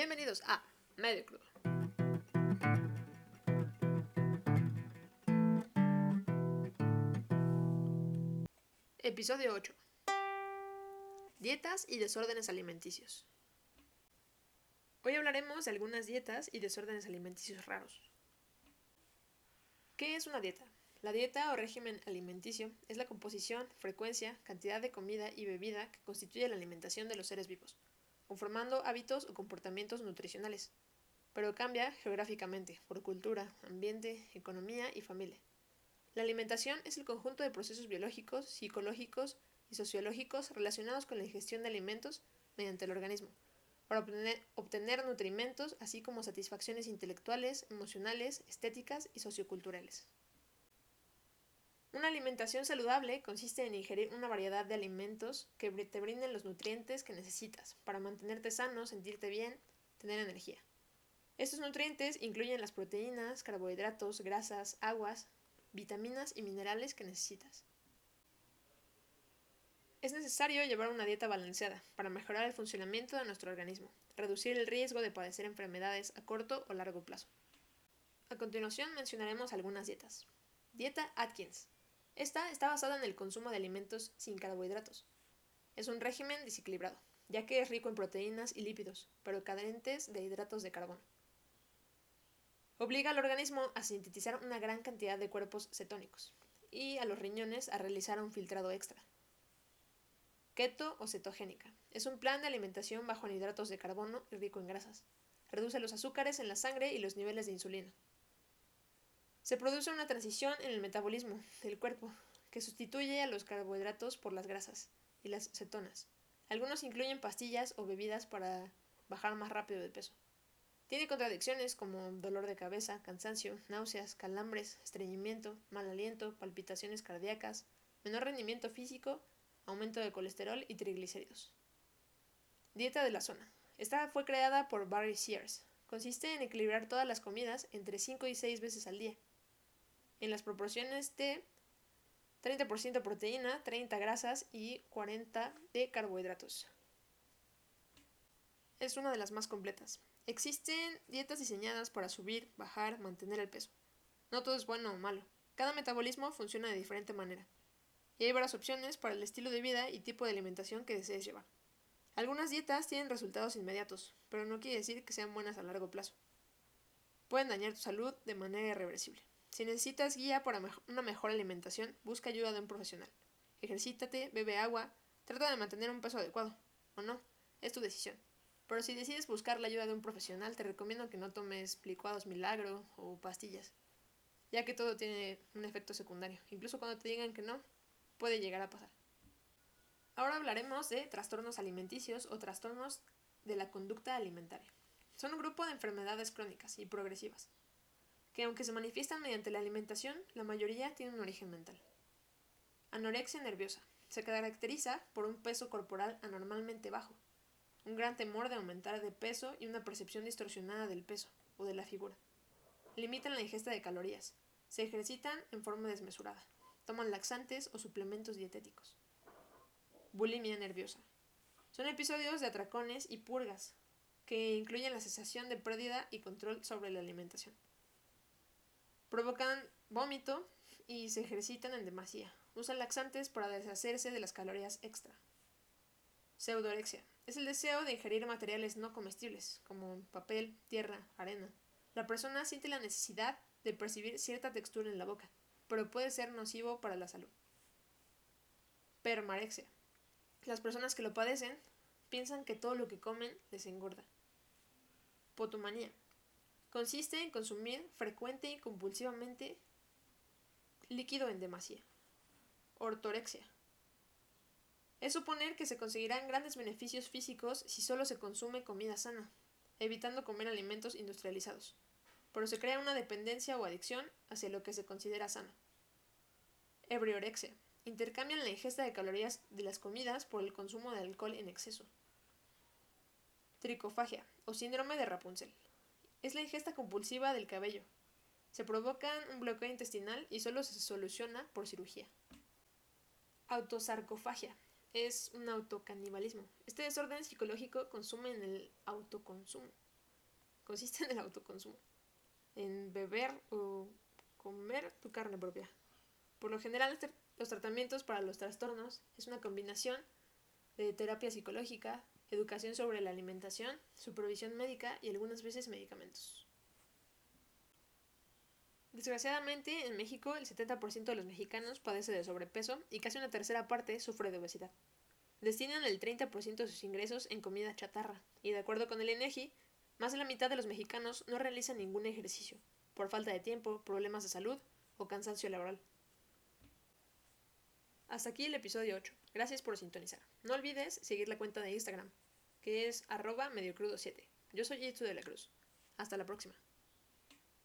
Bienvenidos a Medio Crudo. Episodio 8. Dietas y desórdenes alimenticios. Hoy hablaremos de algunas dietas y desórdenes alimenticios raros. ¿Qué es una dieta? La dieta o régimen alimenticio es la composición, frecuencia, cantidad de comida y bebida que constituye la alimentación de los seres vivos, conformando hábitos o comportamientos nutricionales, pero cambia geográficamente, por cultura, ambiente, economía y familia. La alimentación es el conjunto de procesos biológicos, psicológicos y sociológicos relacionados con la ingestión de alimentos mediante el organismo, para obtener, obtener nutrimentos, así como satisfacciones intelectuales, emocionales, estéticas y socioculturales. Una alimentación saludable consiste en ingerir una variedad de alimentos que te brinden los nutrientes que necesitas para mantenerte sano, sentirte bien, tener energía. Estos nutrientes incluyen las proteínas, carbohidratos, grasas, aguas, vitaminas y minerales que necesitas. Es necesario llevar una dieta balanceada para mejorar el funcionamiento de nuestro organismo, reducir el riesgo de padecer enfermedades a corto o largo plazo. A continuación mencionaremos algunas dietas. Dieta Atkins esta está basada en el consumo de alimentos sin carbohidratos. Es un régimen desequilibrado, ya que es rico en proteínas y lípidos, pero carentes de hidratos de carbono. Obliga al organismo a sintetizar una gran cantidad de cuerpos cetónicos y a los riñones a realizar un filtrado extra. Keto o cetogénica. Es un plan de alimentación bajo en hidratos de carbono y rico en grasas. Reduce los azúcares en la sangre y los niveles de insulina. Se produce una transición en el metabolismo del cuerpo que sustituye a los carbohidratos por las grasas y las cetonas. Algunos incluyen pastillas o bebidas para bajar más rápido de peso. Tiene contradicciones como dolor de cabeza, cansancio, náuseas, calambres, estreñimiento, mal aliento, palpitaciones cardíacas, menor rendimiento físico, aumento de colesterol y triglicéridos. Dieta de la zona. Esta fue creada por Barry Sears. Consiste en equilibrar todas las comidas entre 5 y 6 veces al día en las proporciones de 30% proteína, 30 grasas y 40 de carbohidratos. Es una de las más completas. Existen dietas diseñadas para subir, bajar, mantener el peso. No todo es bueno o malo. Cada metabolismo funciona de diferente manera. Y hay varias opciones para el estilo de vida y tipo de alimentación que desees llevar. Algunas dietas tienen resultados inmediatos, pero no quiere decir que sean buenas a largo plazo. Pueden dañar tu salud de manera irreversible. Si necesitas guía para una mejor alimentación, busca ayuda de un profesional. Ejercítate, bebe agua, trata de mantener un peso adecuado. O no, es tu decisión. Pero si decides buscar la ayuda de un profesional, te recomiendo que no tomes licuados milagro o pastillas, ya que todo tiene un efecto secundario. Incluso cuando te digan que no, puede llegar a pasar. Ahora hablaremos de trastornos alimenticios o trastornos de la conducta alimentaria. Son un grupo de enfermedades crónicas y progresivas que aunque se manifiestan mediante la alimentación, la mayoría tienen un origen mental. Anorexia nerviosa. Se caracteriza por un peso corporal anormalmente bajo, un gran temor de aumentar de peso y una percepción distorsionada del peso o de la figura. Limitan la ingesta de calorías. Se ejercitan en forma desmesurada. Toman laxantes o suplementos dietéticos. Bulimia nerviosa. Son episodios de atracones y purgas, que incluyen la sensación de pérdida y control sobre la alimentación provocan vómito y se ejercitan en demasía. Usan laxantes para deshacerse de las calorías extra. Pseudorexia. Es el deseo de ingerir materiales no comestibles, como papel, tierra, arena. La persona siente la necesidad de percibir cierta textura en la boca, pero puede ser nocivo para la salud. Permarexia. Las personas que lo padecen piensan que todo lo que comen les engorda. Potomanía. Consiste en consumir frecuente y compulsivamente líquido en demasía. Ortorexia. Es suponer que se conseguirán grandes beneficios físicos si solo se consume comida sana, evitando comer alimentos industrializados, pero se crea una dependencia o adicción hacia lo que se considera sano. Ebriorexia. Intercambian la ingesta de calorías de las comidas por el consumo de alcohol en exceso. Tricofagia o síndrome de Rapunzel. Es la ingesta compulsiva del cabello. Se provoca un bloqueo intestinal y solo se soluciona por cirugía. Autosarcofagia. Es un autocanibalismo. Este desorden psicológico consume en el autoconsumo. consiste en el autoconsumo, en beber o comer tu carne propia. Por lo general, este, los tratamientos para los trastornos es una combinación de terapia psicológica, educación sobre la alimentación, supervisión médica y algunas veces medicamentos. Desgraciadamente, en México el 70% de los mexicanos padece de sobrepeso y casi una tercera parte sufre de obesidad. Destinan el 30% de sus ingresos en comida chatarra, y de acuerdo con el INEGI, más de la mitad de los mexicanos no realizan ningún ejercicio, por falta de tiempo, problemas de salud o cansancio laboral. Hasta aquí el episodio 8. Gracias por sintonizar. No olvides seguir la cuenta de Instagram, que es arroba mediocrudo7. Yo soy Jitsu de la Cruz. Hasta la próxima.